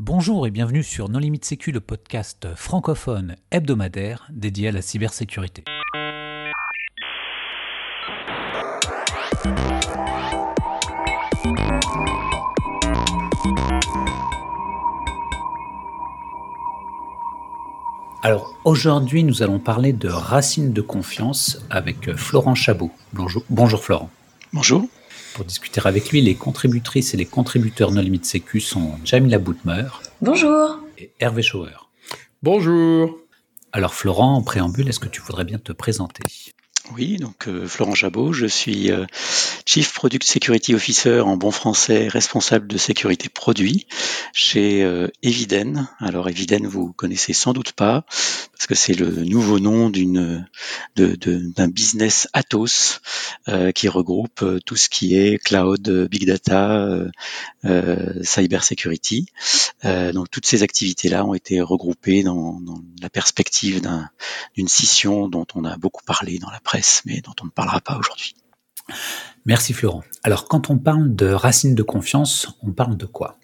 Bonjour et bienvenue sur Non Limite Sécu, le podcast francophone hebdomadaire dédié à la cybersécurité. Alors aujourd'hui, nous allons parler de racines de confiance avec Florent Chabot. Bonjour, bonjour Florent. Bonjour. Pour discuter avec lui, les contributrices et les contributeurs No Limite Sécu sont Jamila Boutmer. Bonjour. Et Hervé Schauer. Bonjour. Alors Florent, en préambule, est-ce que tu voudrais bien te présenter? Oui, donc euh, Florent Jabot, je suis euh, Chief Product Security Officer en bon français, responsable de sécurité produit chez euh, Eviden. Alors Eviden, vous connaissez sans doute pas, parce que c'est le nouveau nom d'une d'un business Atos qui regroupe tout ce qui est cloud, big data, cyber security. donc toutes ces activités-là ont été regroupées dans, dans la perspective d'une scission dont on a beaucoup parlé dans la presse mais dont on ne parlera pas aujourd'hui. Merci Florent. Alors quand on parle de racine de confiance, on parle de quoi?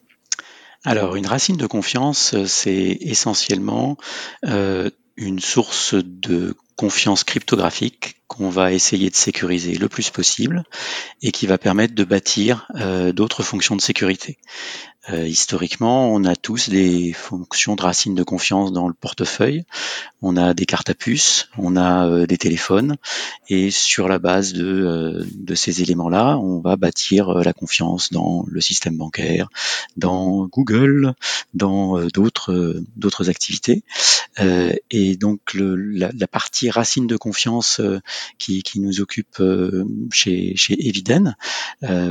Alors une racine de confiance, c'est essentiellement euh, une source de confiance cryptographique qu'on va essayer de sécuriser le plus possible et qui va permettre de bâtir euh, d'autres fonctions de sécurité. Euh, historiquement, on a tous des fonctions de racines de confiance dans le portefeuille. On a des cartes à puce, on a euh, des téléphones, et sur la base de, euh, de ces éléments-là, on va bâtir la confiance dans le système bancaire, dans Google, dans d'autres d'autres activités. et donc le, la, la, partie racine de confiance qui, qui, nous occupe chez, chez Eviden,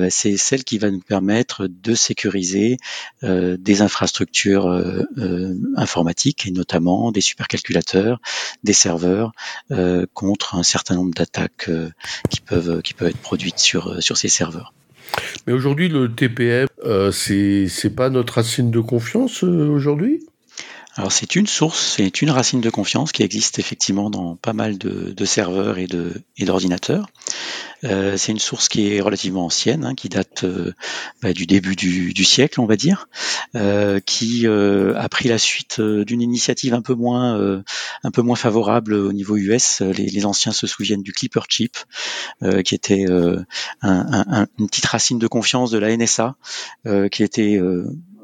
c'est celle qui va nous permettre de sécuriser euh, des infrastructures euh, euh, informatiques et notamment des supercalculateurs, des serveurs contre un certain nombre d'attaques qui peuvent qui peuvent être produites sur sur ces serveurs. Mais aujourd'hui, le TPM, c'est c'est pas notre racine de confiance aujourd'hui? Alors c'est une source, c'est une racine de confiance qui existe effectivement dans pas mal de, serveurs et d'ordinateurs. Euh, c'est une source qui est relativement ancienne, hein, qui date euh, bah, du début du, siècle, on va dire, euh, qui euh, a pris la suite d'une initiative un peu moins un peu moins favorable au niveau US. Les, anciens se souviennent du Clipper Chip, qui était un, un, une petite racine de confiance de la NSA, qui était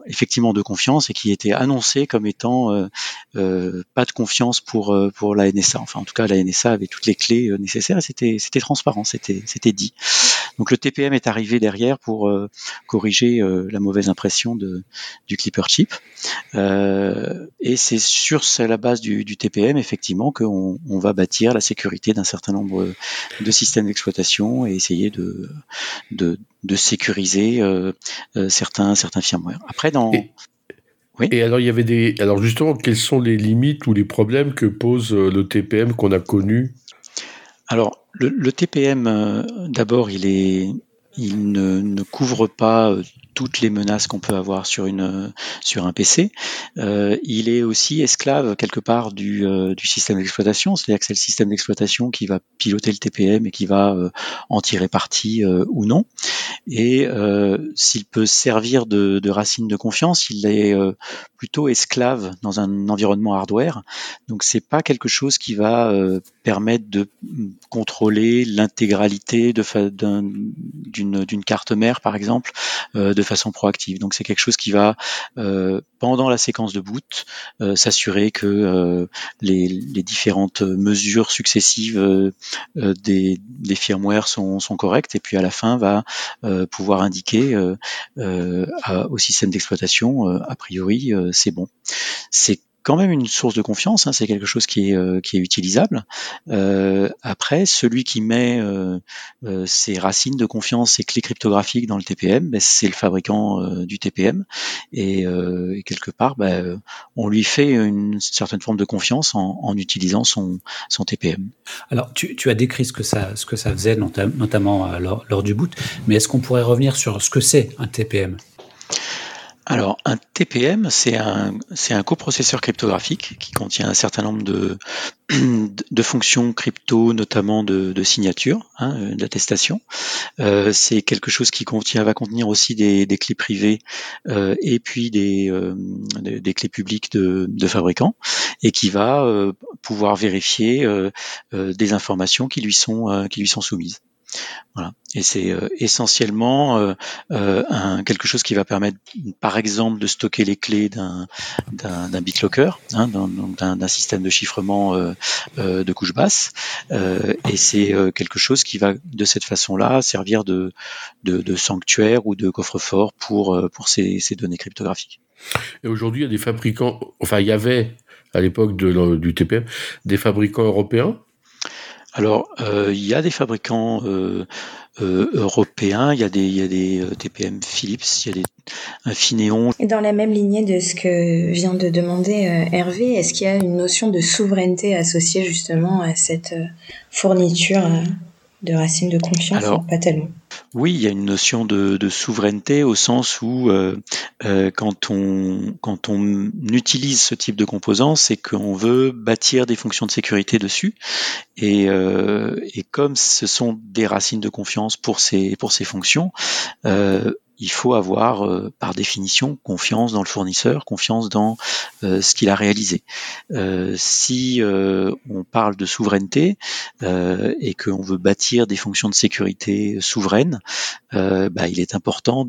effectivement de confiance et qui était annoncé comme étant euh, euh, pas de confiance pour euh, pour la NSA. Enfin, en tout cas, la NSA avait toutes les clés nécessaires c'était c'était transparent, c'était c'était dit. Donc le TPM est arrivé derrière pour corriger la mauvaise impression de du Clipper chip. et c'est sur la base du, du TPM effectivement qu'on on va bâtir la sécurité d'un certain nombre de systèmes d'exploitation et essayer de de, de sécuriser certains certains firmware. Après dans et... Oui. Et alors, il y avait des. Alors, justement, quelles sont les limites ou les problèmes que pose euh, le TPM qu'on a connu? Alors, le, TPM, euh, d'abord, il est, il ne, ne, couvre pas euh, toutes les menaces qu'on peut avoir sur une sur un PC. Euh, il est aussi esclave quelque part du, euh, du système d'exploitation, c'est-à-dire que c'est le système d'exploitation qui va piloter le TPM et qui va euh, en tirer parti ou non. Et s'il peut servir de, racine de confiance, il est plutôt esclave dans un environnement hardware. Donc c'est pas quelque chose qui va permettre de contrôler l'intégralité d'une carte mère, par exemple, de façon proactive. Donc c'est quelque chose qui va euh, pendant la séquence de boot euh, s'assurer que euh, les, les, différentes mesures successives des, des firmware sont, sont, correctes et puis à la fin va pouvoir indiquer au système d'exploitation a priori c'est bon. Quand même une source de confiance, hein, c'est quelque chose qui est, euh, utilisable. Euh, après, celui qui met euh, ses racines de confiance, ses clés cryptographiques dans le TPM, ben, c'est le fabricant du TPM. Et, quelque part, ben, on lui fait une certaine forme de confiance en, utilisant son, TPM. Alors, tu, as décrit ce que ça, faisait, notamment lors du boot, mais est-ce qu'on pourrait revenir sur ce que c'est un TPM alors, un TPM, c'est un, un coprocesseur cryptographique qui contient un certain nombre de, de fonctions crypto, notamment de, de signature, hein, euh, d'attestation. Euh, c'est quelque chose qui contient, va contenir aussi des, des clés privées euh, et puis des, des clés publiques de, de, fabricants et qui va pouvoir vérifier des informations qui lui sont, qui lui sont soumises. Voilà. Et c'est euh, essentiellement euh, euh, un, quelque chose qui va permettre, par exemple, de stocker les clés d'un d'un BitLocker, hein, d'un système de chiffrement de couche basse. et c'est quelque chose qui va, de cette façon-là, servir de, de, de, sanctuaire ou de coffre-fort pour pour ces, ces données cryptographiques. Et aujourd'hui, il y a des fabricants, enfin, il y avait à l'époque du TPM des fabricants européens alors, euh, il y a des fabricants euh, euh, européens, il y a des, il y a des TPM Philips, il y a des Infineon. Et dans la même lignée de ce que vient de demander Hervé, est-ce qu'il y a une notion de souveraineté associée justement à cette fourniture de racines de confiance Alors, Pas tellement. Oui, il y a une notion de, de souveraineté au sens où euh, euh, quand, on, quand on utilise ce type de composants, c'est qu'on veut bâtir des fonctions de sécurité dessus. Et, euh, et comme ce sont des racines de confiance pour ces, pour ces fonctions, euh, il faut avoir, euh, par définition, confiance dans le fournisseur, confiance dans euh, ce qu'il a réalisé. Euh, si on parle de souveraineté et qu'on veut bâtir des fonctions de sécurité souveraines, bah, il est important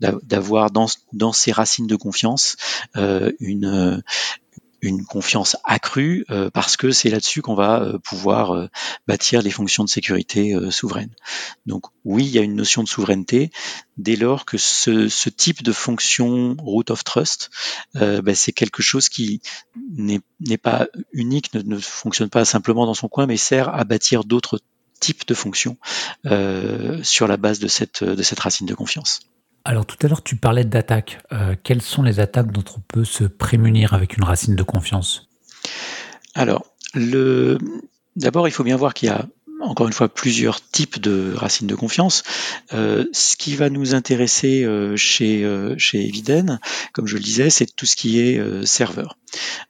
d'avoir dans, dans ces racines de confiance une une confiance accrue euh, parce que c'est là-dessus qu'on va euh, pouvoir euh, bâtir les fonctions de sécurité souveraines. Donc oui, il y a une notion de souveraineté dès lors que ce, type de fonction root of trust, ben, c'est quelque chose qui n'est pas unique, ne, ne, fonctionne pas simplement dans son coin, mais sert à bâtir d'autres types de fonctions sur la base de cette racine de confiance. Alors tout à l'heure, tu parlais d'attaques. Euh, quelles sont les attaques dont on peut se prémunir avec une racine de confiance? Alors, le... d'abord, il faut bien voir qu'il y a encore une fois plusieurs types de racines de confiance. Euh, ce qui va nous intéresser euh, chez, chez Eviden, comme je le disais, c'est tout ce qui est serveur.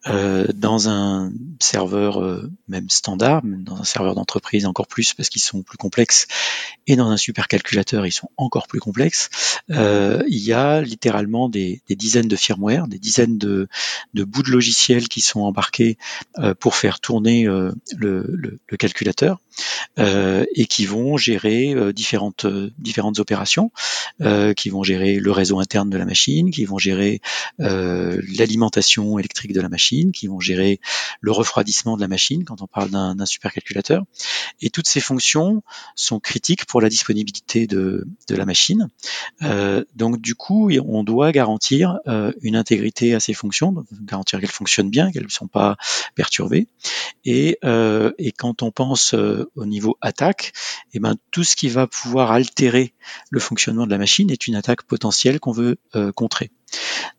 Euh, dans un serveur euh, même standard, dans un serveur d'entreprise encore plus parce qu'ils sont plus complexes, et dans un supercalculateur ils sont encore plus complexes, euh, il y a littéralement des, des, dizaines de firmware, des dizaines de, de bouts de logiciels qui sont embarqués euh, pour faire tourner le, le, le, calculateur et qui vont gérer différentes, différentes opérations, qui vont gérer le réseau interne de la machine, qui vont gérer l'alimentation électrique de la machine, qui vont gérer le refroidissement de la machine quand on parle d'un supercalculateur. Et toutes ces fonctions sont critiques pour la disponibilité de, de la machine. Euh, donc du coup, on doit garantir euh, une intégrité à ces fonctions, garantir qu'elles fonctionnent bien, qu'elles ne sont pas perturbées. Et, euh, et quand on pense euh, au niveau attaque, et eh ben, tout ce qui va pouvoir altérer le fonctionnement de la machine est une attaque potentielle qu'on veut euh, contrer.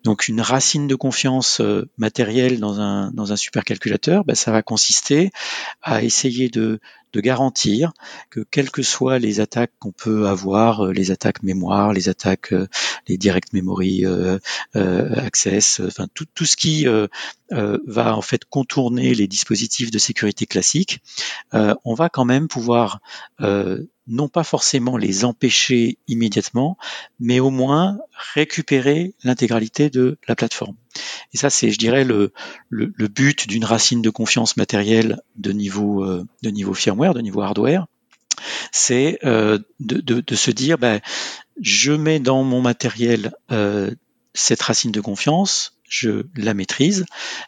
Donc une racine de confiance euh, matérielle dans un, supercalculateur, ben, ça va consister à essayer de, garantir que quelles que soient les attaques qu'on peut avoir, euh, les attaques mémoire, les attaques, euh, les direct memory access, enfin tout, tout ce qui va en fait contourner les dispositifs de sécurité classiques, on va quand même pouvoir non pas forcément les empêcher immédiatement, mais au moins récupérer l'intégralité de la plateforme. Et ça, c'est, je dirais, le, le, but d'une racine de confiance matérielle de niveau, euh, de niveau firmware, de niveau hardware, c'est euh, de, de, de, se dire, ben, je mets dans mon matériel euh, cette racine de confiance, je la maîtrise,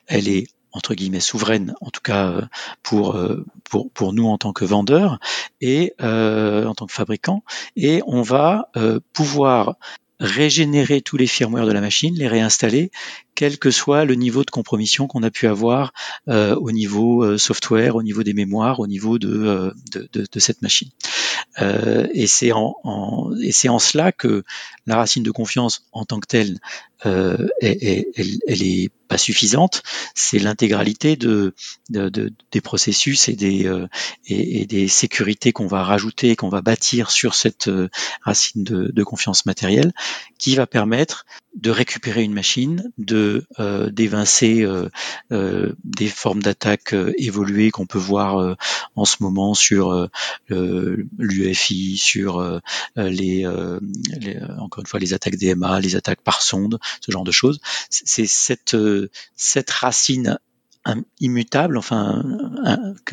elle est entre guillemets souveraine, en tout cas euh, pour euh, pour, pour nous en tant que vendeurs et euh, en tant que fabricants, et on va pouvoir régénérer tous les firmware de la machine, les réinstaller, quel que soit le niveau de compromission qu'on a pu avoir au niveau software, au niveau des mémoires, au niveau de, de, de, de cette machine. et c'est en, en, et c'est en cela que la racine de confiance en tant que telle, elle, elle, elle, est pas suffisante, c'est l'intégralité de, des processus et des, euh, et, des sécurités qu'on va rajouter, qu'on va bâtir sur cette euh, racine de, confiance matérielle, qui va permettre de récupérer une machine, de euh, d'évincer des formes d'attaque évoluées qu'on peut voir en ce moment sur l'UFI, sur les, encore une fois les attaques DMA, les attaques par sonde, ce genre de choses. C'est cette cette racine immutable, enfin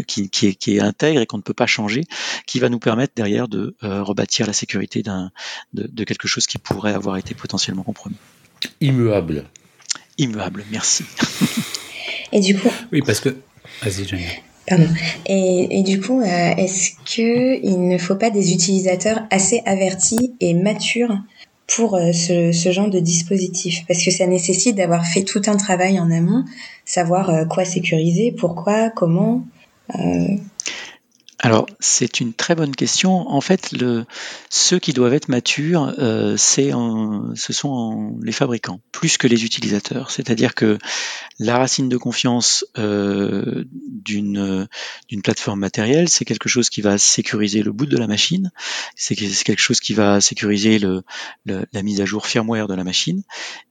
qui, qui, est, qui, est, intègre et qu'on ne peut pas changer, qui va nous permettre derrière de euh, rebâtir la sécurité d'un de, de, quelque chose qui pourrait avoir été potentiellement compromis. Immuable. Immuable, merci. Et du coup. Oui, parce que. Vas-y, Pardon. Et, et, du coup, euh, est-ce que il ne faut pas des utilisateurs assez avertis et matures pour euh, ce, ce, genre de dispositif Parce que ça nécessite d'avoir fait tout un travail en amont, savoir euh, quoi sécuriser, pourquoi, comment. Euh, alors, c'est une très bonne question. En fait, ceux qui doivent être matures, euh, c'est ce sont les fabricants, plus que les utilisateurs. C'est-à-dire que la racine de confiance euh, d'une plateforme matérielle, c'est quelque chose qui va sécuriser le boot de la machine, c'est quelque chose qui va sécuriser la mise à jour firmware de la machine,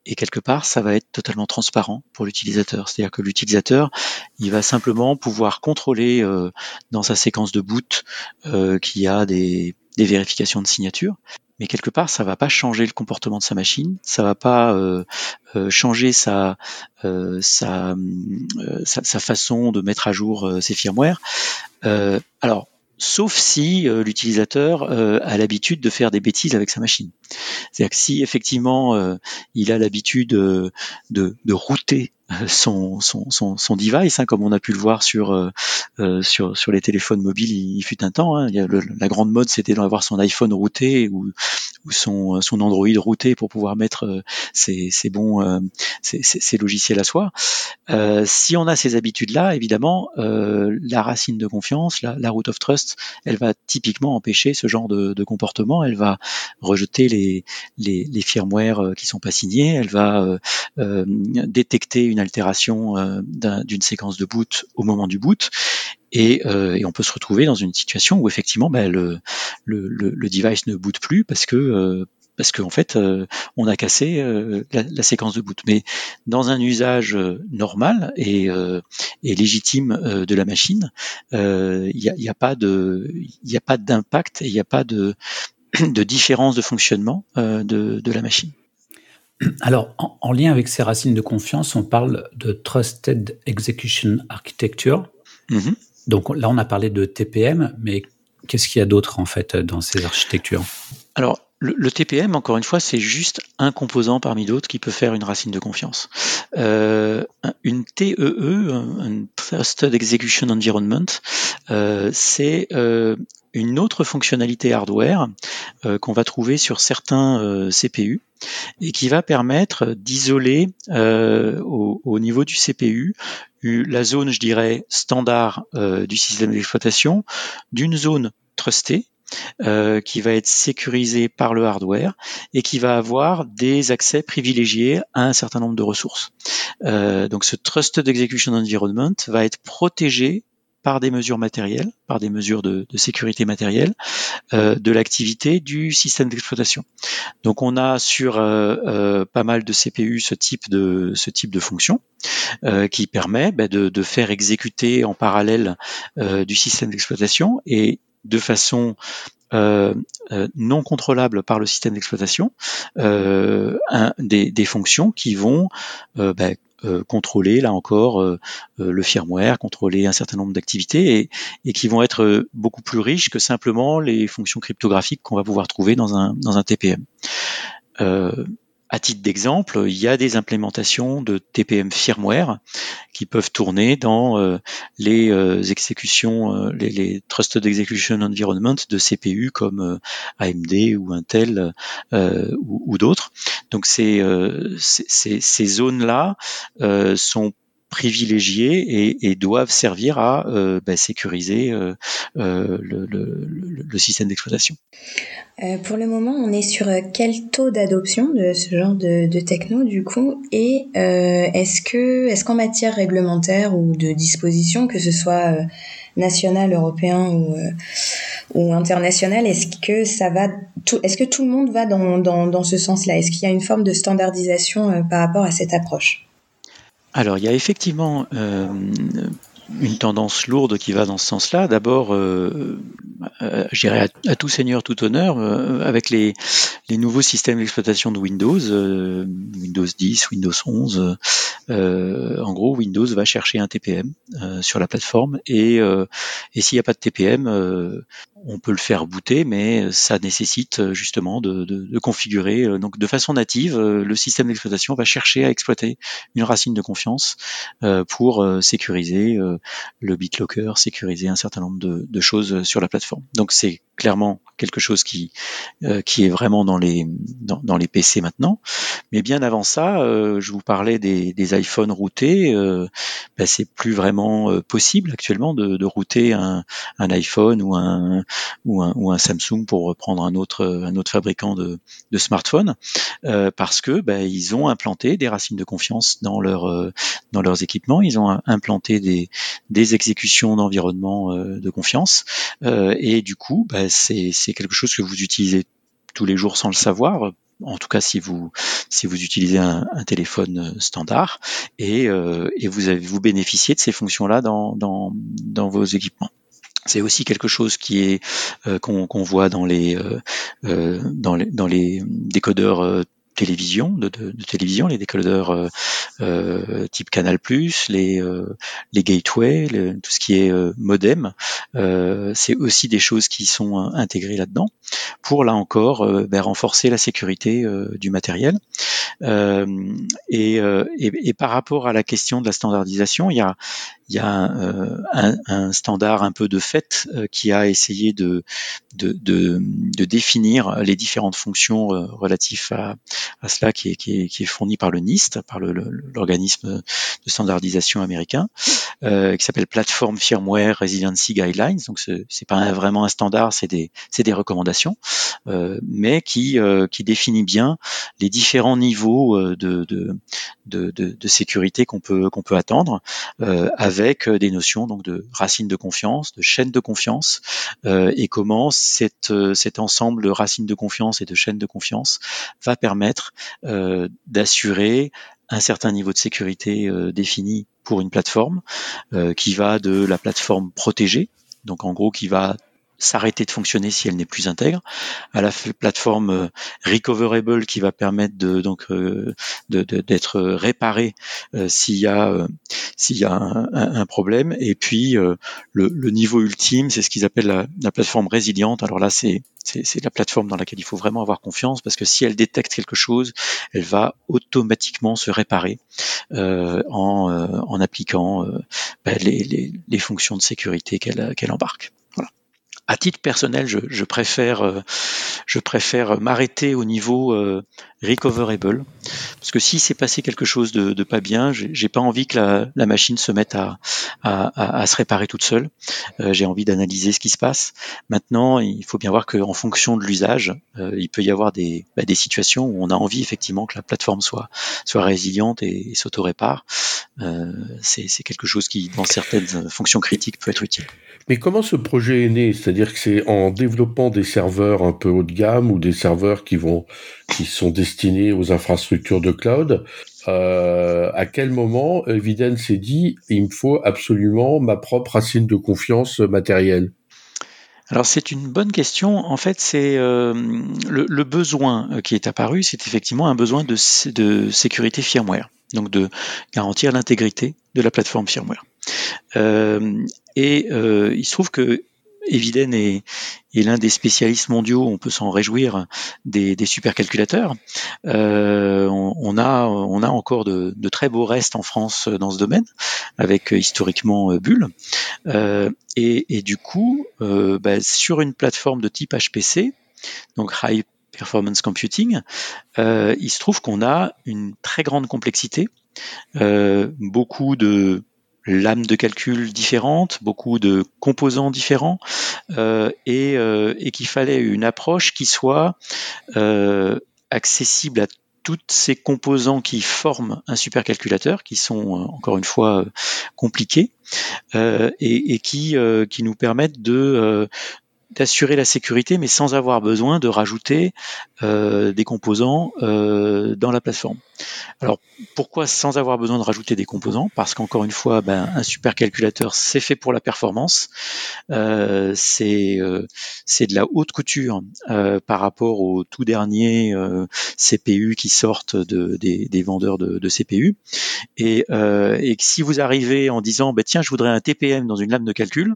et quelque part, ça va être totalement transparent pour l'utilisateur. C'est-à-dire que l'utilisateur, il va simplement pouvoir contrôler euh, dans sa séquence de boot euh, qu'il y a des, vérifications de signature. Mais quelque part, ça va pas changer le comportement de sa machine, ça va pas euh, euh, changer sa, façon de mettre à jour ses firmware. alors, sauf si l'utilisateur a l'habitude de faire des bêtises avec sa machine. C'est-à-dire que si effectivement il a l'habitude de, de router son, son, son, son device, hein, comme on a pu le voir sur, euh, euh sur, sur les téléphones mobiles, il, fut un temps. Hein, il y a la grande mode, c'était d'avoir son iPhone routé ou, ou son, son Android routé pour pouvoir mettre euh, ses, ses bons euh, ses, ses, logiciels à soi. Euh, si on a ces habitudes-là, évidemment, la racine de confiance, la, la root of trust, elle va typiquement empêcher ce genre de, de comportement. Elle va rejeter les, les, les firmware qui sont pas signés. Elle va détecter altération euh, d'une séquence de boot au moment du boot. Et, euh, et, on peut se retrouver dans une situation où effectivement bah, le, device ne boot plus parce que euh, parce qu'en fait on a cassé la, séquence de boot. Mais dans un usage normal et, légitime de la machine, il n'y a, a, pas de il a pas d'impact et il n'y a pas de différence de fonctionnement de la machine. Alors, en, lien avec ces racines de confiance, on parle de Trusted Execution Architecture. Mm-hmm. Donc là, on a parlé de TPM, mais qu'est-ce qu'il y a d'autre en fait dans ces architectures? Alors, le, TPM, encore une fois, c'est juste un composant parmi d'autres qui peut faire une racine de confiance. Euh, une TEE, un Trusted Execution Environment, euh, c'est euh, une autre fonctionnalité hardware euh, qu'on va trouver sur certains euh, CPU et qui va permettre d'isoler euh, au, niveau du CPU la zone, je dirais, standard du système d'exploitation d'une zone trustée qui va être sécurisée par le hardware et qui va avoir des accès privilégiés à un certain nombre de ressources. donc ce Trusted Execution Environment va être protégé par des mesures matérielles, par des mesures de, sécurité matérielle euh, de l'activité du système d'exploitation. Donc on a sur euh, euh, pas mal de CPU ce type de ce type de fonction qui permet bah, de, faire exécuter en parallèle du système d'exploitation et de façon non contrôlable par le système d'exploitation des, fonctions qui vont euh, contrôler là encore euh, euh, le firmware, contrôler un certain nombre d'activités et, qui vont être beaucoup plus riches que simplement les fonctions cryptographiques qu'on va pouvoir trouver dans un, dans un TPM. À titre d'exemple, il y a des implémentations de TPM firmware qui peuvent tourner dans euh, les euh, exécutions, euh, les, les, Trusted Execution Environment de CPU comme AMD ou Intel ou, d'autres. Donc ces, zones-là sont privilégiés et, doivent servir à bah, sécuriser le, système d'exploitation. pour le moment, on est sur quel taux d'adoption de ce genre de, techno du coup? Et est-ce est-ce qu'en matière réglementaire ou de disposition, que ce soit national, européen ou, euh, international, est-ce que ça va est-ce que tout le monde va dans, ce sens-là? Est-ce qu'il y a une forme de standardisation euh, par rapport à cette approche? Alors, il y a effectivement euh, une tendance lourde qui va dans ce sens-là. D'abord, euh, euh, à, tout seigneur, tout honneur, euh, avec les, les, nouveaux systèmes d'exploitation de Windows, euh, Windows 10, Windows 11, en gros, Windows va chercher un TPM sur la plateforme et, et s'il n'y a pas de TPM, on peut le faire booter, mais ça nécessite justement de, configurer. Donc, de façon native, le système d'exploitation va chercher à exploiter une racine de confiance pour sécuriser le BitLocker, sécuriser un certain nombre de, choses sur la plateforme. Donc c'est clairement quelque chose qui euh, est vraiment dans les dans, PC maintenant. Mais bien avant ça, euh, je vous parlais des, iPhones routés. Euh, ben, c'est plus vraiment euh, possible actuellement de, de router un, un, iPhone ou un, ou un ou un Samsung pour reprendre un autre un autre fabricant de, de smartphones parce que ben, ils ont implanté des racines de confiance dans leur dans leurs équipements. Ils ont implanté des des exécutions d'environnement de confiance et du coup ben, c'est quelque chose que vous utilisez tous les jours sans le savoir. En tout cas, si vous si vous utilisez un, téléphone standard et, euh, et vous avez vous bénéficiez de ces fonctions-là dans, dans, dans vos équipements. C'est aussi quelque chose qui est euh, qu'on voit dans les, euh, dans les dans les décodeurs télévision, de, télévision, les décodeurs euh, euh type Canal+, les euh, les gateways, tout ce qui est euh, modem, c'est aussi des choses qui sont intégrées là-dedans pour là encore ben, renforcer la sécurité du matériel. Et, et, par rapport à la question de la standardisation, il y a il y a un, un, standard un peu de fait qui a essayé de, de, de, de, définir les différentes fonctions relatives à, à cela qui est, qui, est, qui est, fourni par le NIST, par l'organisme de standardisation américain, euh, qui s'appelle Platform Firmware Resiliency Guidelines. Donc c'est pas vraiment un standard, c'est des, des recommandations, euh, mais qui, euh, qui définit bien les différents niveaux euh, de, de, de, de sécurité qu'on peut, peut attendre, euh, avec des notions donc de racines de confiance, de chaînes de confiance, et comment cette, cet ensemble de racines de confiance et de chaînes de confiance va permettre euh, d'assurer un certain niveau de sécurité euh, défini pour une plateforme, euh, qui va de la plateforme protégée, donc en gros qui va s'arrêter de fonctionner si elle n'est plus intègre, à la plateforme recoverable qui va permettre de donc d'être réparé s'il y a s'il y a un, problème, et puis le, niveau ultime, c'est ce qu'ils appellent la, la, plateforme résiliente. Alors là, c'est c'est la plateforme dans laquelle il faut vraiment avoir confiance parce que si elle détecte quelque chose, elle va automatiquement se réparer euh, en, euh, en, appliquant euh, bah, les, les, les, fonctions de sécurité qu'elle qu'elle embarque. À titre personnel, je, je préfère, je préfère m'arrêter au niveau recoverable. Parce que si s'est passé quelque chose de, pas bien, j'ai pas envie que la, machine se mette à, à, à, se réparer toute seule. Euh, j'ai envie d'analyser ce qui se passe. Maintenant, il faut bien voir qu'en fonction de l'usage, euh, il peut y avoir des, bah, des situations où on a envie effectivement que la plateforme soit, soit résiliente et, et s'auto-répare. Euh, C'est quelque chose qui, dans certaines fonctions critiques, peut être utile. Mais comment ce projet est né? C'est-à-dire que c'est en développant des serveurs un peu haut de gamme ou des serveurs qui vont qui sont destinés aux infrastructures de cloud. Euh, à quel moment Eviden s'est dit il me faut absolument ma propre racine de confiance matérielle? Alors c'est une bonne question. En fait, c'est euh, le, besoin euh, qui est apparu, c'est effectivement un besoin de, sécurité firmware, donc de garantir l'intégrité de la plateforme firmware. Euh, et euh, il se trouve que Eviden est, l'un des spécialistes mondiaux, on peut s'en réjouir, des, supercalculateurs. Euh, on, a, on a encore de, très beaux restes en France dans ce domaine, avec euh, historiquement euh, Bull. et, du coup, bah, sur une plateforme de type HPC, donc High performance computing, il se trouve qu'on a une très grande complexité, beaucoup de lames de calcul différentes, beaucoup de composants différents, et, et qu'il fallait une approche qui soit accessible à tous ces composants qui forment un supercalculateur, qui sont euh, encore une fois euh, compliqués, euh, et, qui, qui nous permettent de, d'assurer la sécurité, mais sans avoir besoin de rajouter euh, des composants euh, dans la plateforme. Alors pourquoi sans avoir besoin de rajouter des composants? Parce qu'encore une fois, ben, un supercalculateur c'est fait pour la performance, euh, c'est c'est de la haute couture par rapport aux tout derniers CPU qui sortent de, des, des vendeurs de, de CPU, et, et si vous arrivez en disant ben, tiens je voudrais un TPM dans une lame de calcul,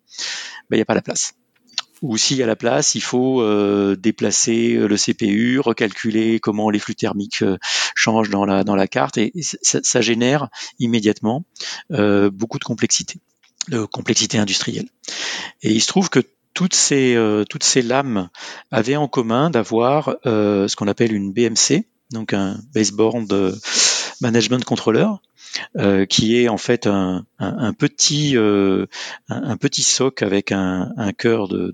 ben, il n'y a pas la place ou y a la place, il faut euh, déplacer le CPU, recalculer comment les flux thermiques euh, changent dans la, dans la carte, et, ça, génère immédiatement euh, beaucoup de complexité, de complexité industrielle. Et il se trouve que toutes ces, toutes ces lames avaient en commun d'avoir ce qu'on appelle une BMC, donc un baseboard management controller, euh, qui est en fait un, petit euh, un, petit soc avec un, cœur de,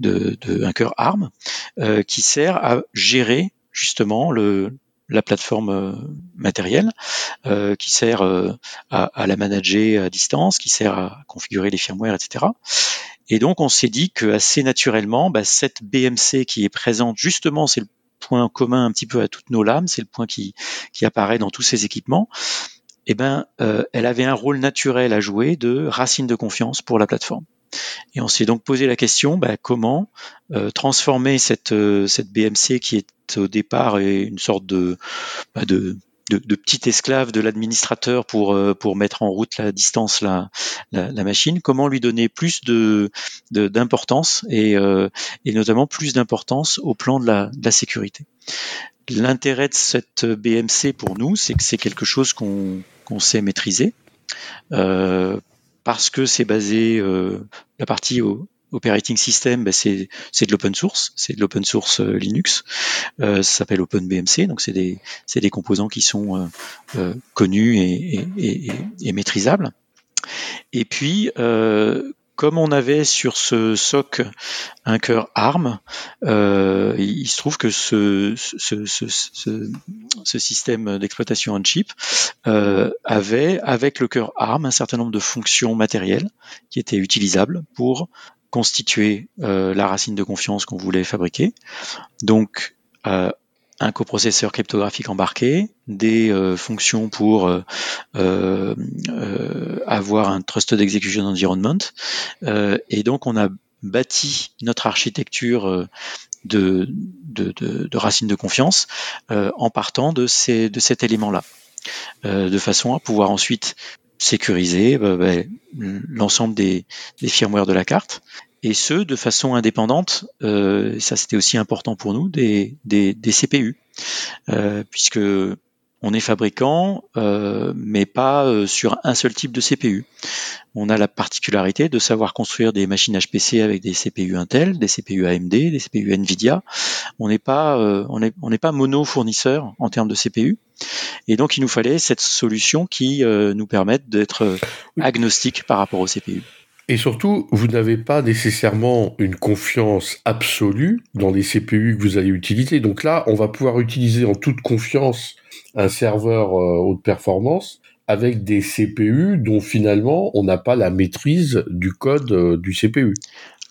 de, un cœur ARM euh, qui sert à gérer justement le la plateforme matérielle, qui sert à, la manager à distance, qui sert à configurer les firmware, etc. Et donc on s'est dit que assez naturellement, bah, cette BMC qui est présente justement, c'est le point commun un petit peu à toutes nos lames, c'est le point qui, apparaît dans tous ces équipements, eh ben, euh, elle avait un rôle naturel à jouer de racine de confiance pour la plateforme. Et on s'est donc posé la question bah, comment euh, transformer cette, euh, BMC qui est au départ une sorte de, bah, de, de, de, petit esclave de l'administrateur pour, pour mettre en route la distance la, la, machine, comment lui donner plus de d'importance et, et notamment plus d'importance au plan de la, sécurité. L'intérêt de cette BMC pour nous, c'est que c'est quelque chose qu'on qu'on sait maîtriser, euh, parce que c'est basé, euh, la partie au, operating system, ben c'est de l'open source, c'est de l'open source euh, Linux. ça s'appelle OpenBMC, donc c'est des, des composants qui sont connus et, et, et, maîtrisables. Et puis, comme on avait sur ce soc un cœur ARM, euh, il se trouve que ce, ce, ce, ce système d'exploitation on chip euh, avait, avec le cœur ARM, un certain nombre de fonctions matérielles qui étaient utilisables pour constituer euh, la racine de confiance qu'on voulait fabriquer. Donc, euh, un coprocesseur cryptographique embarqué, des euh, fonctions pour avoir un trusted execution environment, et donc on a bâti notre architecture de, de, de, de confiance en partant de, cet élément-là, de façon à pouvoir ensuite sécuriser ben, l'ensemble des, des firmware de la carte et ce de façon indépendante. Euh, ça c'était aussi important pour nous des, des, des CPU, euh, puisque on est fabricant, euh, mais pas euh, sur un seul type de CPU. On a la particularité de savoir construire des machines HPC avec des CPU Intel, des CPU AMD, des CPU Nvidia. On n'est pas, euh, on est, on n'est pas mono fournisseur en termes de CPU. Et donc il nous fallait cette solution qui nous permette d'être agnostique par rapport aux CPU. Et surtout, vous n'avez pas nécessairement une confiance absolue dans les CPU que vous allez utiliser. Donc là, on va pouvoir utiliser en toute confiance un serveur euh, haute performance avec des CPU dont finalement on n'a pas la maîtrise du code euh, du CPU.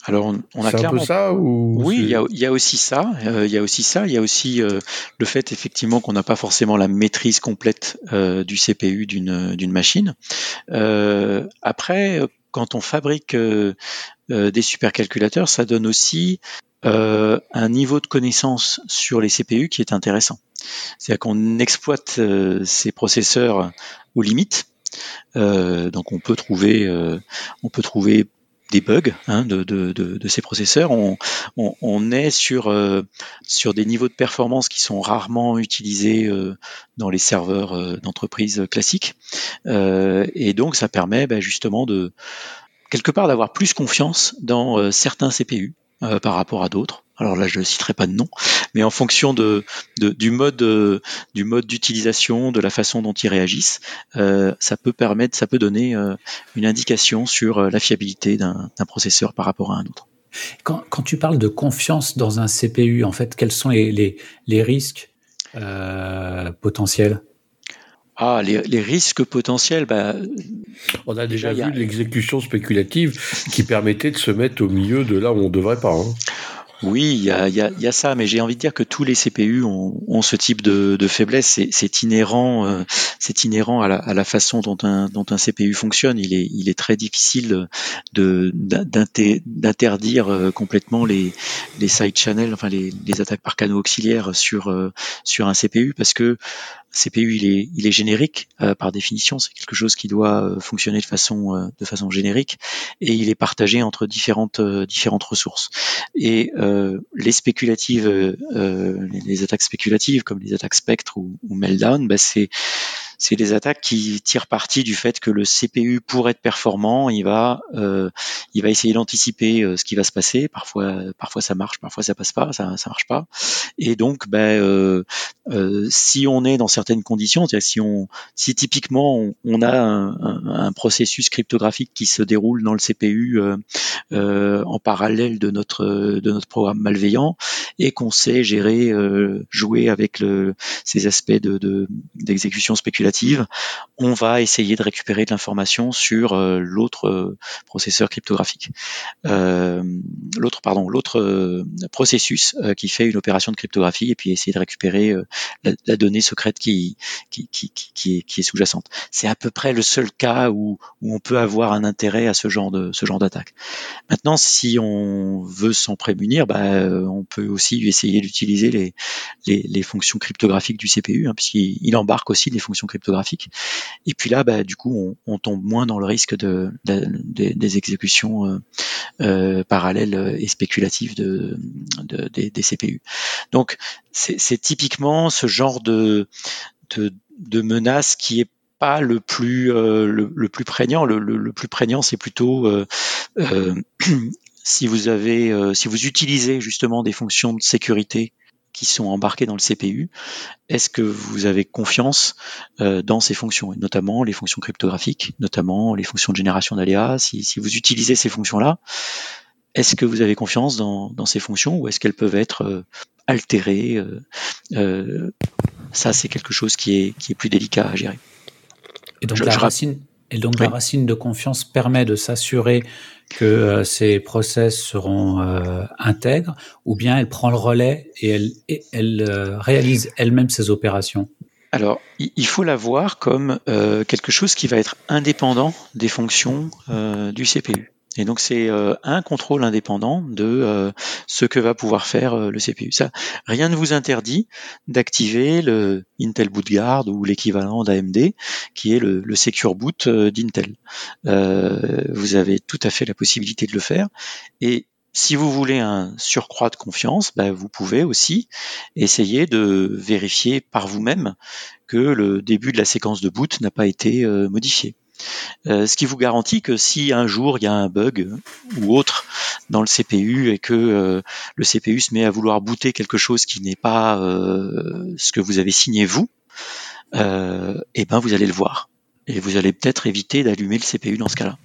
Alors on, on a C'est un peu ça ou oui, il y a, y a, aussi ça. Euh, il y a aussi ça. Il y a aussi le fait effectivement qu'on n'a pas forcément la maîtrise complète du CPU d'une d'une machine. après, quand on fabrique euh, euh, des supercalculateurs, ça donne aussi euh, un niveau de connaissance sur les CPU qui est intéressant. C'est-à-dire qu'on exploite ces processeurs aux limites. donc on peut trouver, on peut trouver des bugs hein, de, ces processeurs. On, est sur, euh, sur des niveaux de performance qui sont rarement utilisés euh, dans les serveurs euh, d'entreprise classiques. et donc ça permet bah, justement de quelque part d'avoir plus confiance dans certains CPU par rapport à d'autres. Alors là je ne citerai pas de nom, mais en fonction de, du mode du mode d'utilisation, de la façon dont ils réagissent, ça peut permettre, ça peut donner une indication sur la fiabilité d'un processeur par rapport à un autre. Quand, tu parles de confiance dans un CPU, en fait, quels sont les, les, risques potentiels? Ah, les, risques potentiels, bah, on a déjà vu l'exécution spéculative qui permettait de se mettre au milieu de là où on ne devrait pas. Hein. Oui, il y a, ça, mais j'ai envie de dire que tous les CPU ont, ce type de, faiblesse. C'est inhérent, euh, c'est inhérent à la, façon dont un, dont un CPU fonctionne. Il est, il est très difficile d'interdire euh, complètement les, les side channels, enfin les, les attaques par canaux auxiliaires sur, euh, sur un CPU, parce que CPU il est, il est générique euh, par définition, c'est quelque chose qui doit euh, fonctionner de façon, euh, de façon générique et il est partagé entre différentes, différentes ressources. Et les spéculatives, les attaques spéculatives comme les attaques Spectre ou, ou Meltdown, bah c'est c'est des attaques qui tirent parti du fait que le CPU pour être performant, il va, euh, il va essayer d'anticiper euh, ce qui va se passer. Parfois, parfois ça marche, parfois ça passe pas, ça, ça marche pas. Et donc, ben, euh, euh si on est dans certaines conditions, c'est-à-dire si on, si typiquement on, a un, un, processus cryptographique qui se déroule dans le CPU euh, en parallèle de notre de notre programme malveillant et qu'on sait gérer, jouer avec le, ces aspects de d'exécution spéculative on va essayer de récupérer de l'information sur euh, l'autre euh, processeur cryptographique, euh, l'autre processus qui fait une opération de cryptographie et puis essayer de récupérer la, donnée secrète qui est, sous-jacente. C'est à peu près le seul cas où, on peut avoir un intérêt à ce genre d'attaque. Maintenant, si on veut s'en prémunir, bah, on peut aussi essayer d'utiliser les, fonctions cryptographiques du CPU, hein, puisqu'il embarque aussi des fonctions Et puis là, bah, du coup, on, tombe moins dans le risque de, des exécutions euh, euh, parallèles et spéculatives de, des, CPU. Donc, c'est typiquement ce genre de, menace qui est pas le plus euh, le, plus prégnant. Le, plus prégnant, c'est plutôt si vous avez si vous utilisez justement des fonctions de sécurité qui sont embarqués dans le CPU, est-ce que vous avez confiance euh, dans ces fonctions, et notamment les fonctions cryptographiques, notamment les fonctions de génération d'aléas si, si, vous utilisez ces fonctions-là, est-ce que vous avez confiance dans, dans ces fonctions ou est-ce qu'elles peuvent être euh, altérées euh, euh, Ça, c'est quelque chose qui est, qui est plus délicat à gérer. Et donc, la, racine, et donc la racine de confiance permet de s'assurer que euh, ces process seront euh, intègres, ou bien elle prend le relais et elle, elle euh, réalise elle-même ses opérations alors, il faut la voir comme quelque chose qui va être indépendant des fonctions du CPU. Et donc c'est euh, un contrôle indépendant de euh, ce que va pouvoir faire euh, le CPU. Ça, rien ne vous interdit d'activer le Intel Boot Guard ou l'équivalent d'AMD, qui est le, Secure Boot d'Intel. vous avez tout à fait la possibilité de le faire. Et si vous voulez un surcroît de confiance, ben, vous pouvez aussi essayer de vérifier par vous-même que le début de la séquence de boot n'a pas été modifié. Euh, ce qui vous garantit que si un jour il y a un bug ou autre dans le CPU et que euh, le CPU se met à vouloir booter quelque chose qui n'est pas euh, ce que vous avez signé vous, eh ben vous allez le voir et vous allez peut-être éviter d'allumer le CPU dans ce cas-là.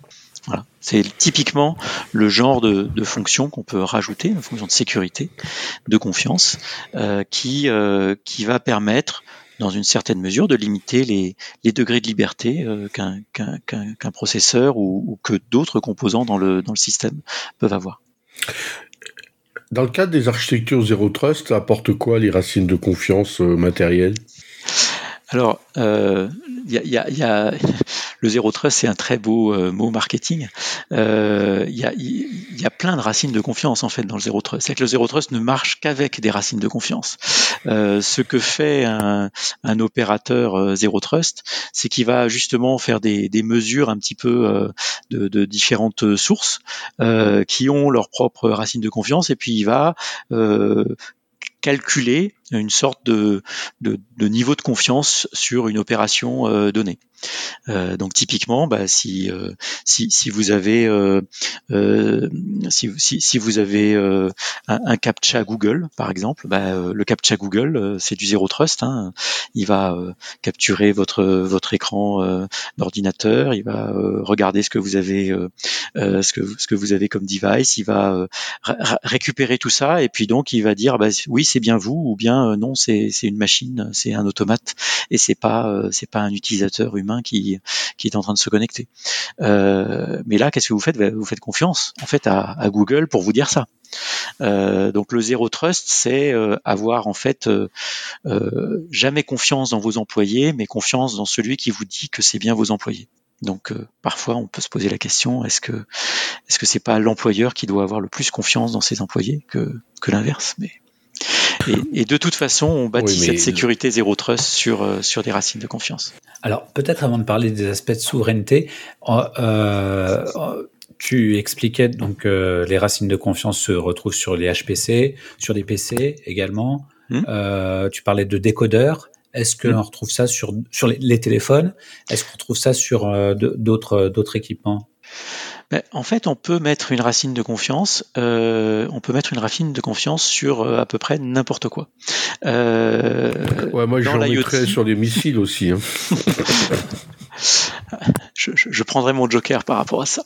Voilà. C'est typiquement le genre de, fonction qu'on peut rajouter, une fonction de sécurité, de confiance, qui, qui va permettre dans une certaine mesure, de limiter les, les degrés de liberté euh, qu'un processeur ou, ou, que d'autres composants dans le, dans le système peuvent avoir. Dans le cadre des architectures zéro trust, apporte quoi les racines de confiance euh, matérielles? Alors, euh, y a, y a, y a, le zéro trust, c'est un très beau euh, mot marketing. Euh, il y, a, y, a, plein de racines de confiance en fait dans le zéro trust. C'est que le zéro trust ne marche qu'avec des racines de confiance. Euh, ce que fait un, un opérateur euh, zéro trust, c'est qu'il va justement faire des, des, mesures un petit peu de, de différentes sources qui ont leurs propres racines de confiance, et puis il va calculer une sorte de, de, niveau de confiance sur une opération euh, donnée. Donc typiquement, bah, si, si, si vous avez si, si, si, vous avez un, un, captcha Google par exemple, bah, le captcha Google c'est du zéro trust. Hein. Il va capturer votre votre écran d'ordinateur, il va regarder ce que vous avez ce que ce que vous avez comme device, il va récupérer tout ça et puis donc il va dire bah, oui c'est bien vous ou bien non c'est une machine, c'est un automate et c'est pas c'est pas un utilisateur humain qui est en train de se connecter. Euh, mais là, qu'est-ce que vous faites? Vous faites confiance en fait à, Google pour vous dire ça. Euh, donc le zéro trust, c'est euh, avoir en fait jamais confiance dans vos employés, mais confiance dans celui qui vous dit que c'est bien vos employés. Donc parfois on peut se poser la question est-ce que est-ce que c'est pas l'employeur qui doit avoir le plus confiance dans ses employés que que l'inverse? Mais et, de toute façon, on bâtit cette sécurité zéro trust sur, euh, sur des racines de confiance. Alors, peut-être avant de parler des aspects de souveraineté, euh, euh tu expliquais donc euh, les racines de confiance se retrouvent sur les HPC, sur les PC également. Hmm. Euh, tu parlais de décodeurs. Est-ce qu'on hmm. retrouve ça sur, sur les, les téléphones? Est-ce qu'on retrouve ça sur d'autres d'autres équipements? Ben, en fait, on peut mettre une racine de confiance. Euh, on peut mettre une racine de confiance sur euh, à peu près n'importe quoi. Euh, ouais, moi, j'en mettrais sur les missiles aussi. Hein. je, je, prendrai mon joker par rapport à ça.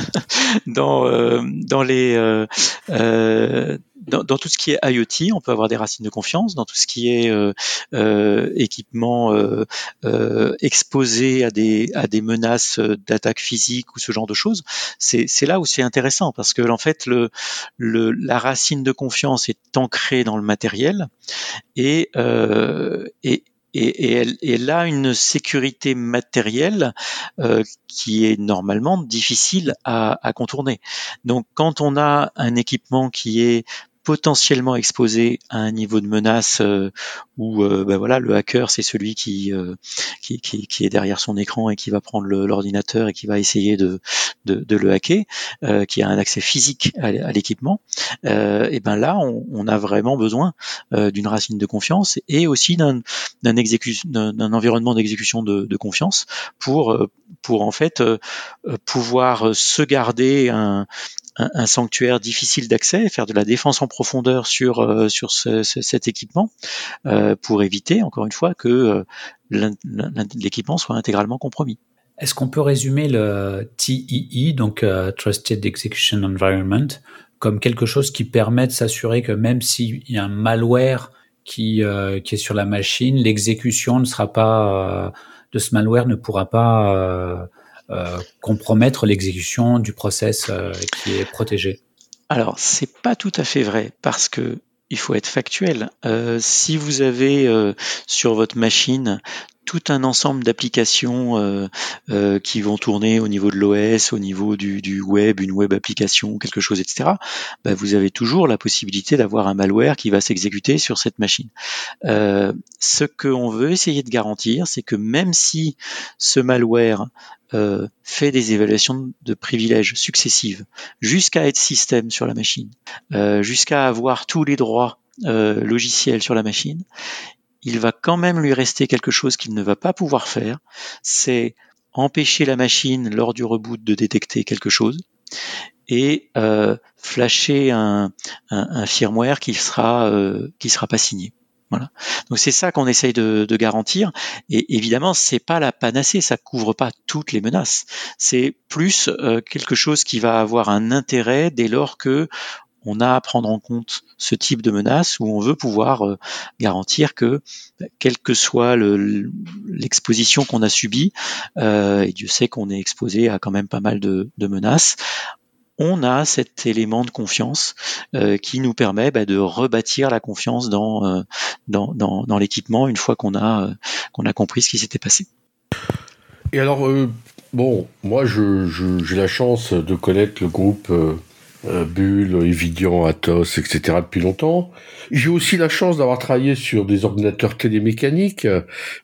dans, euh, dans les euh, euh, dans, dans, tout ce qui est IoT, on peut avoir des racines de confiance. Dans tout ce qui est euh, euh, équipement euh, exposé à des, à des menaces d'attaque physique ou ce genre de choses, c'est là où c'est intéressant parce que en fait, le, le, la racine de confiance est ancrée dans le matériel et, et et, elle, elle, a une sécurité matérielle euh, qui est normalement difficile à, à, contourner. Donc quand on a un équipement qui est potentiellement exposé à un niveau de menace euh, où euh, ben voilà le hacker c'est celui qui, euh, qui, qui, qui, est derrière son écran et qui va prendre l'ordinateur et qui va essayer de, de, de le hacker, qui a un accès physique à, l'équipement, et ben là on, on, a vraiment besoin d'une racine de confiance et aussi d'un d'un environnement d'exécution de, de, confiance pour pour en fait pouvoir se garder un, un, sanctuaire difficile d'accès, faire de la défense en profondeur sur euh, sur cet équipement euh, pour éviter, encore une fois, que euh, l'équipement soit intégralement compromis. Est-ce qu'on peut résumer le TEE, donc Trusted Execution Environment, comme quelque chose qui permet de s'assurer que même s'il y a un malware qui, qui est sur la machine, l'exécution ne sera pas de ce malware ne pourra pas euh, compromettre l'exécution du process euh, qui est protégé Alors, c'est pas tout à fait vrai parce que il faut être factuel. Euh, si vous avez euh, sur votre machine tout un ensemble d'applications euh, euh, qui vont tourner au niveau de l'OS, au niveau du, web, une web application, quelque chose, etc. Bah, vous avez toujours la possibilité d'avoir un malware qui va s'exécuter sur cette machine. Euh, ce qu'on veut essayer de garantir, c'est que même si ce malware euh, fait des évaluations de privilèges successives jusqu'à être système sur la machine, jusqu'à avoir tous les droits logiciels sur la machine, il va quand même lui rester quelque chose qu'il ne va pas pouvoir faire, c'est empêcher la machine lors du reboot de détecter quelque chose et euh, flasher un, firmware qui sera euh, qui sera pas signé. Voilà. Donc c'est ça qu'on essaye de, garantir. Et évidemment, c'est pas la panacée, ça couvre pas toutes les menaces. C'est plus euh, quelque chose qui va avoir un intérêt dès lors que on a à prendre en compte ce type de menace où on veut pouvoir euh, garantir que, quelle que soit l'exposition qu'on a subie, euh, et Dieu sait qu'on est exposé à quand même pas mal de, menaces, on a cet élément de confiance euh, qui nous permet bah, de rebâtir la confiance dans, l'équipement une fois qu'on a, compris ce qui s'était passé. Et alors, bon, moi j'ai la chance de connaître le groupe Bull, Evidian, Atos, etc. depuis longtemps. J'ai aussi la chance d'avoir travaillé sur des ordinateurs télémécaniques,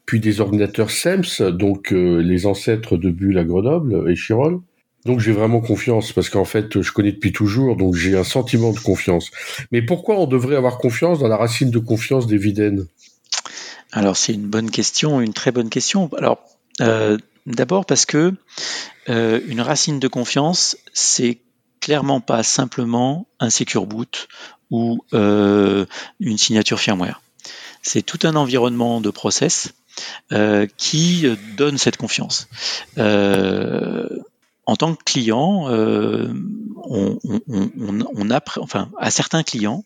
puis des ordinateurs SEMS, donc euh, les ancêtres de Bull à Grenoble et Chirol. Donc j'ai vraiment confiance parce qu'en fait je connais depuis toujours, donc j'ai un sentiment de confiance. Mais pourquoi on devrait avoir confiance dans la racine de confiance des Viden Alors c'est une bonne question, une très bonne question. Alors euh, D'abord parce que une racine de confiance, c'est clairement pas simplement un secure boot ou une signature firmware. C'est tout un environnement de process qui donne cette confiance. en tant que client, on, a, enfin, à certains clients,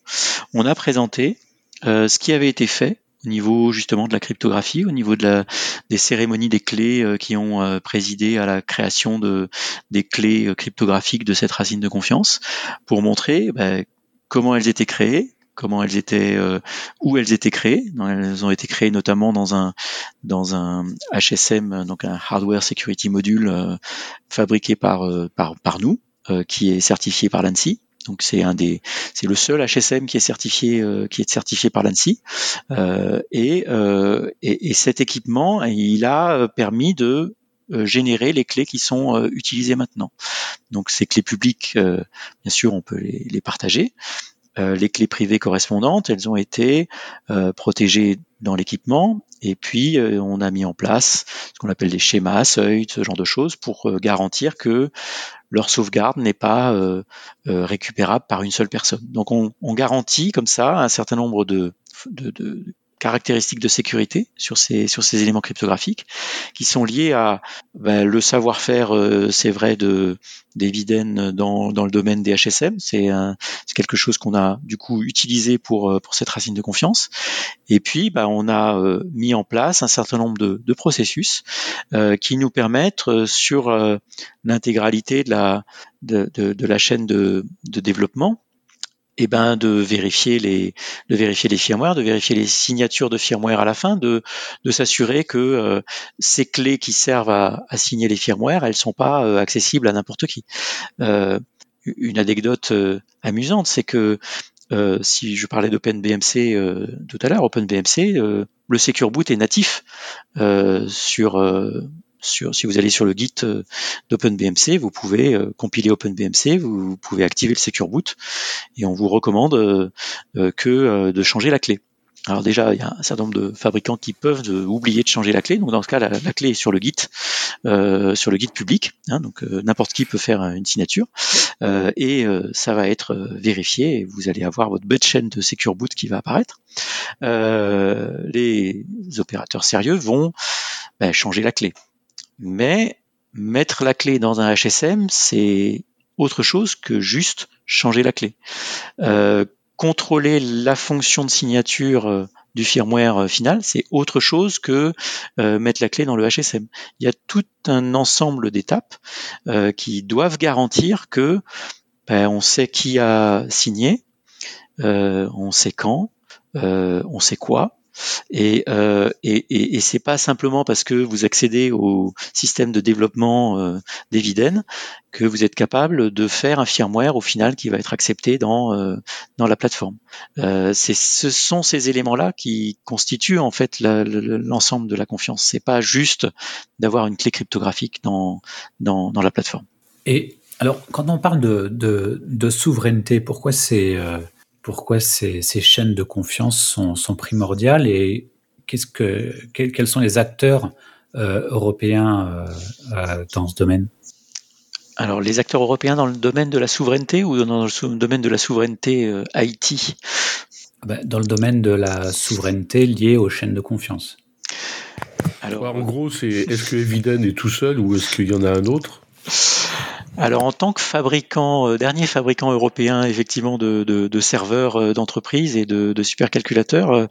on a présenté ce qui avait été fait au niveau justement de la cryptographie, au niveau de la, des cérémonies des clés euh, qui ont euh, présidé à la création de, des clés euh, cryptographiques de cette racine de confiance, pour montrer ben, comment elles étaient créées, comment elles étaient, où elles étaient créées. Elles ont été créées notamment dans un dans un HSM, donc un Hardware Security Module fabriqué par par par nous, qui est certifié par l'ANSI. Donc c'est un des, c'est le seul HSM qui est certifié, euh, qui est certifié par l'ANSI. Euh, euh, et, et, cet équipement, il a permis de générer les clés qui sont utilisées maintenant. Donc ces clés publiques, bien sûr, on peut les, les partager. les clés privées correspondantes, elles ont été protégées dans l'équipement et puis on a mis en place ce qu'on appelle des schémas, seuils, ce genre de choses pour garantir que leur sauvegarde n'est pas euh, euh, récupérable par une seule personne. Donc on, garantit comme ça un certain nombre de, caractéristiques de sécurité sur ces sur ces éléments cryptographiques qui sont liés à ben, le savoir-faire euh, c'est vrai de d'Eviden dans, dans le domaine des HSM c'est quelque chose qu'on a du coup utilisé pour euh, pour cette racine de confiance. Et puis ben, on a euh, mis en place un certain nombre de, de processus qui nous permettent sur l'intégralité de la de, de, de, la chaîne de, de développement eh ben de vérifier les de vérifier les firmware, de vérifier les signatures de firmware à la fin, de de s'assurer que euh, ces clés qui servent à, à, signer les firmware, elles sont pas euh, accessibles à n'importe qui. Euh, une anecdote amusante, c'est que si je parlais d'OpenBMC tout à l'heure, OpenBMC, le Secure Boot est natif sur si vous allez sur le Git euh, d'OpenBMC, vous pouvez euh, compiler OpenBMC, vous, pouvez activer le Secure Boot, et on vous recommande euh, que de changer la clé. Alors déjà, il y a un certain nombre de fabricants qui peuvent oublier de changer la clé. Donc dans ce cas, la, clé est sur le Git, sur le public. Hein, donc n'importe qui peut faire une signature et ça va être vérifié. Et vous allez avoir votre bête chaîne de Secure Boot qui va apparaître. les opérateurs sérieux vont ben, changer la clé. Mais mettre la clé dans un HSM, c'est autre chose que juste changer la clé. Euh, contrôler la fonction de signature euh, du firmware euh, final, c'est autre chose que mettre la clé dans le HSM. Il y a tout un ensemble d'étapes qui doivent garantir que ben, on sait qui a signé, on sait quand, on sait quoi, et, euh, et, c'est pas simplement parce que vous accédez au système de développement euh, d'Eviden que vous êtes capable de faire un firmware au final qui va être accepté dans euh, dans la plateforme. Euh, ce sont ces éléments-là qui constituent en fait l'ensemble de la confiance. C'est pas juste d'avoir une clé cryptographique dans, dans, la plateforme. Et alors, quand on parle de souveraineté, pourquoi c'est euh, pourquoi ces, chaînes de confiance sont, primordiales et qu'est-ce que, quels, sont les acteurs euh, européens euh, euh, dans ce domaine? Alors, les acteurs européens dans le domaine de la souveraineté ou dans le domaine de la souveraineté IT ah ben, Dans le domaine de la souveraineté liée aux chaînes de confiance. Alors, en gros, c'est est-ce que Eviden est tout seul ou est-ce qu'il y en a un autre? Alors en tant que fabricant, euh, dernier fabricant européen effectivement de, de, serveurs euh, d'entreprise et de, supercalculateurs, euh,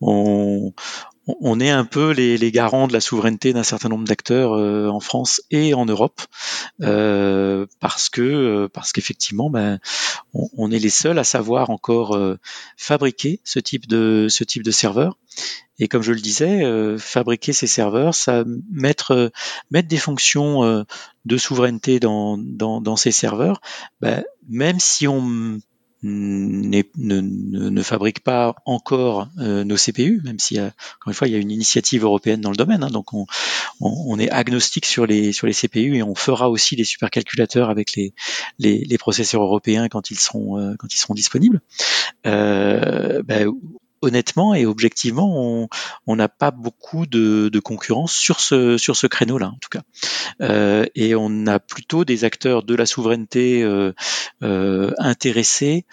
on, on est un peu les, les garants de la souveraineté d'un certain nombre d'acteurs en France et en Europe, parce que parce qu'effectivement, ben, on, est les seuls à savoir encore fabriquer ce type de ce type de serveur. Et comme je le disais, fabriquer ces serveurs, ça mettre mettre des fonctions de souveraineté dans, dans, ces serveurs, bah, même si on ne, ne, fabrique pas encore euh, nos CPU, même si encore une fois il y a une initiative européenne dans le domaine, hein, donc on, est agnostique sur les sur les CPU et on fera aussi des supercalculateurs avec les, les, processeurs européens quand ils seront euh, quand ils seront disponibles. Euh, bah, honnêtement et objectivement, on n'a pas beaucoup de, concurrence sur ce, sur ce créneau-là, en tout cas. Euh, et on a plutôt des acteurs de la souveraineté euh, intéressés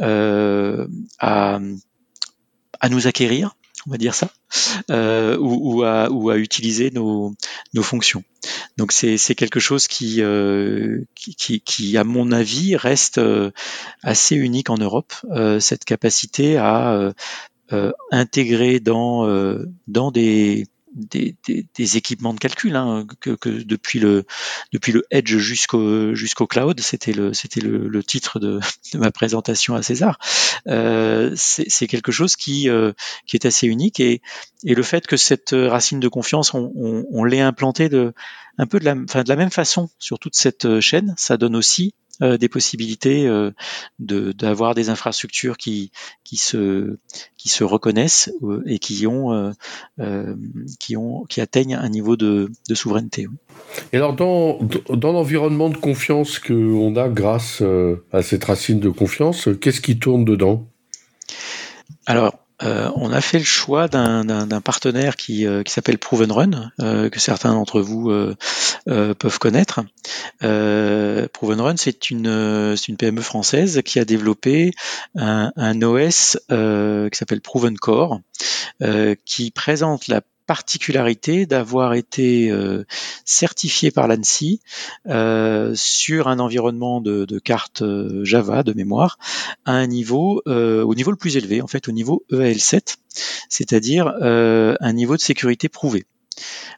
à, à nous acquérir on va dire ça, euh, ou, à, utiliser nos, fonctions. Donc c'est quelque chose qui, euh, qui, à mon avis, reste euh, assez unique en Europe, cette capacité à intégrer dans, dans des des, des, équipements de calcul hein, que, que, depuis le depuis le edge jusqu'au jusqu'au cloud. C'était le c'était le, le, titre de, de, ma présentation à César. Euh, c'est quelque chose qui euh, qui est assez unique et et le fait que cette racine de confiance on, on, on l'ait implantée de un peu de la enfin de la même façon sur toute cette chaîne ça donne aussi euh, des possibilités euh, d'avoir des infrastructures qui, qui, se, qui se reconnaissent euh, et qui, ont, qui, ont, qui atteignent un niveau de, de souveraineté. Et alors, dans, dans l'environnement de confiance qu'on a grâce à cette racine de confiance, qu'est-ce qui tourne dedans? Alors, euh, on a fait le choix d'un partenaire qui, euh, qui s'appelle Proven Run, euh, que certains d'entre vous peuvent connaître. Proven Run, c'est une, PME française qui a développé un OS qui s'appelle Proven Core, qui présente la particularité d'avoir été euh, certifié par l'ANSI euh, sur un environnement de, de carte euh, Java de mémoire à un niveau au niveau le plus élevé en fait au niveau EAL7 c'est-à-dire un niveau de sécurité prouvé.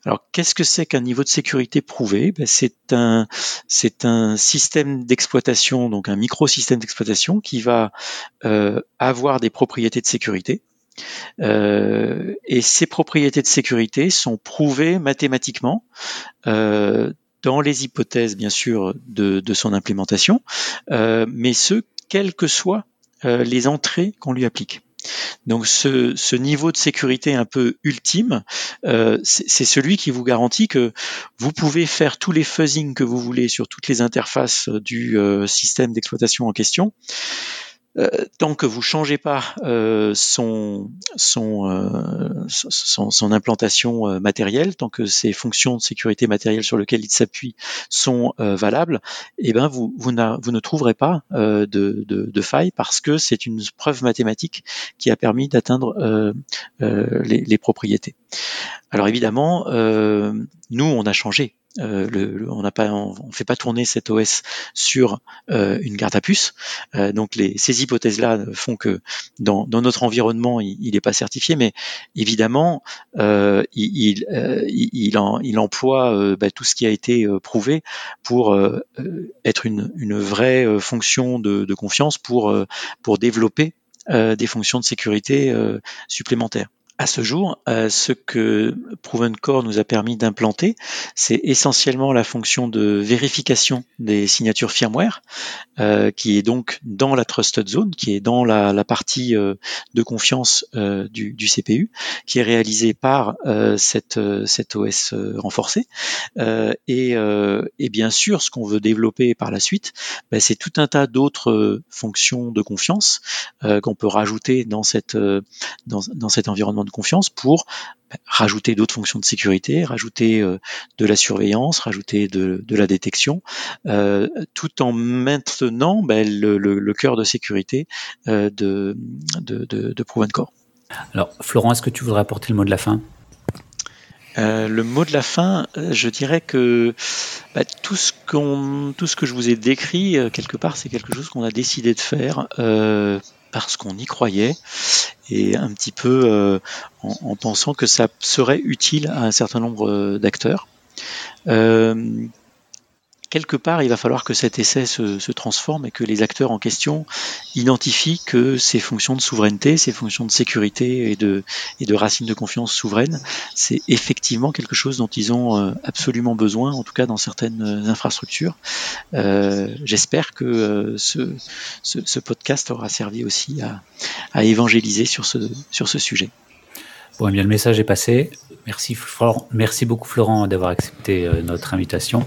Alors, qu'est-ce que c'est qu'un niveau de sécurité prouvé? Ben, C'est un, c'est un système d'exploitation, donc un microsystème d'exploitation qui va avoir des propriétés de sécurité. Euh, et ces propriétés de sécurité sont prouvées mathématiquement euh, dans les hypothèses, bien sûr, de, son implémentation, euh, mais ce, quelles que soient les entrées qu'on lui applique. Donc ce, niveau de sécurité un peu ultime, c'est celui qui vous garantit que vous pouvez faire tous les fuzzing que vous voulez sur toutes les interfaces du système d'exploitation en question. Euh, tant que vous changez pas euh, son, son, euh, son, son, implantation matérielle, tant que ces fonctions de sécurité matérielle sur lesquelles il s'appuie sont valables, eh ben vous, vous, vous, ne trouverez pas de, de, de faille parce que c'est une preuve mathématique qui a permis d'atteindre les, les, propriétés. Alors évidemment, nous on a changé euh, le, on n'a pas, on, fait pas tourner cet OS sur euh, une carte à puce. Euh, donc les, ces hypothèses-là font que dans, notre environnement, il n'est pas certifié, mais évidemment, il, emploie bah, tout ce qui a été prouvé pour être une, vraie fonction de, confiance pour développer des fonctions de sécurité supplémentaires à ce jour, euh, ce que Proven Core nous a permis d'implanter, c'est essentiellement la fonction de vérification des signatures firmware, euh, qui est donc dans la trusted zone, qui est dans la, partie euh, de confiance du, CPU, qui est réalisée par cette, cette OS renforcée. Et, bien sûr, ce qu'on veut développer par la suite, ben, c'est tout un tas d'autres fonctions de confiance qu'on peut rajouter dans, cette, dans, dans cet environnement de confiance pour bah, rajouter d'autres fonctions de sécurité, rajouter euh, de la surveillance, rajouter de, la détection, euh, tout en maintenant bah, le, cœur de sécurité euh, de, de, de, Proven Core. Alors, Florent, est-ce que tu voudrais apporter le mot de la fin? Le mot de la fin, je dirais que bah, tout, ce qu'on, tout ce que je vous ai décrit, quelque part, c'est quelque chose qu'on a décidé de faire parce qu'on y croyait et un petit peu euh, en, pensant que ça serait utile à un certain nombre euh, d'acteurs. Euh, quelque part, il va falloir que cet essai se, transforme et que les acteurs en question identifient que ces fonctions de souveraineté, ces fonctions de sécurité et de, de racines de confiance souveraines, c'est effectivement quelque chose dont ils ont euh, absolument besoin, en tout cas dans certaines infrastructures. Euh, j'espère que euh, ce, podcast aura servi aussi à, évangéliser sur ce, sujet. Bon, eh bien, le message est passé. Merci beaucoup, Florent, d'avoir accepté notre invitation.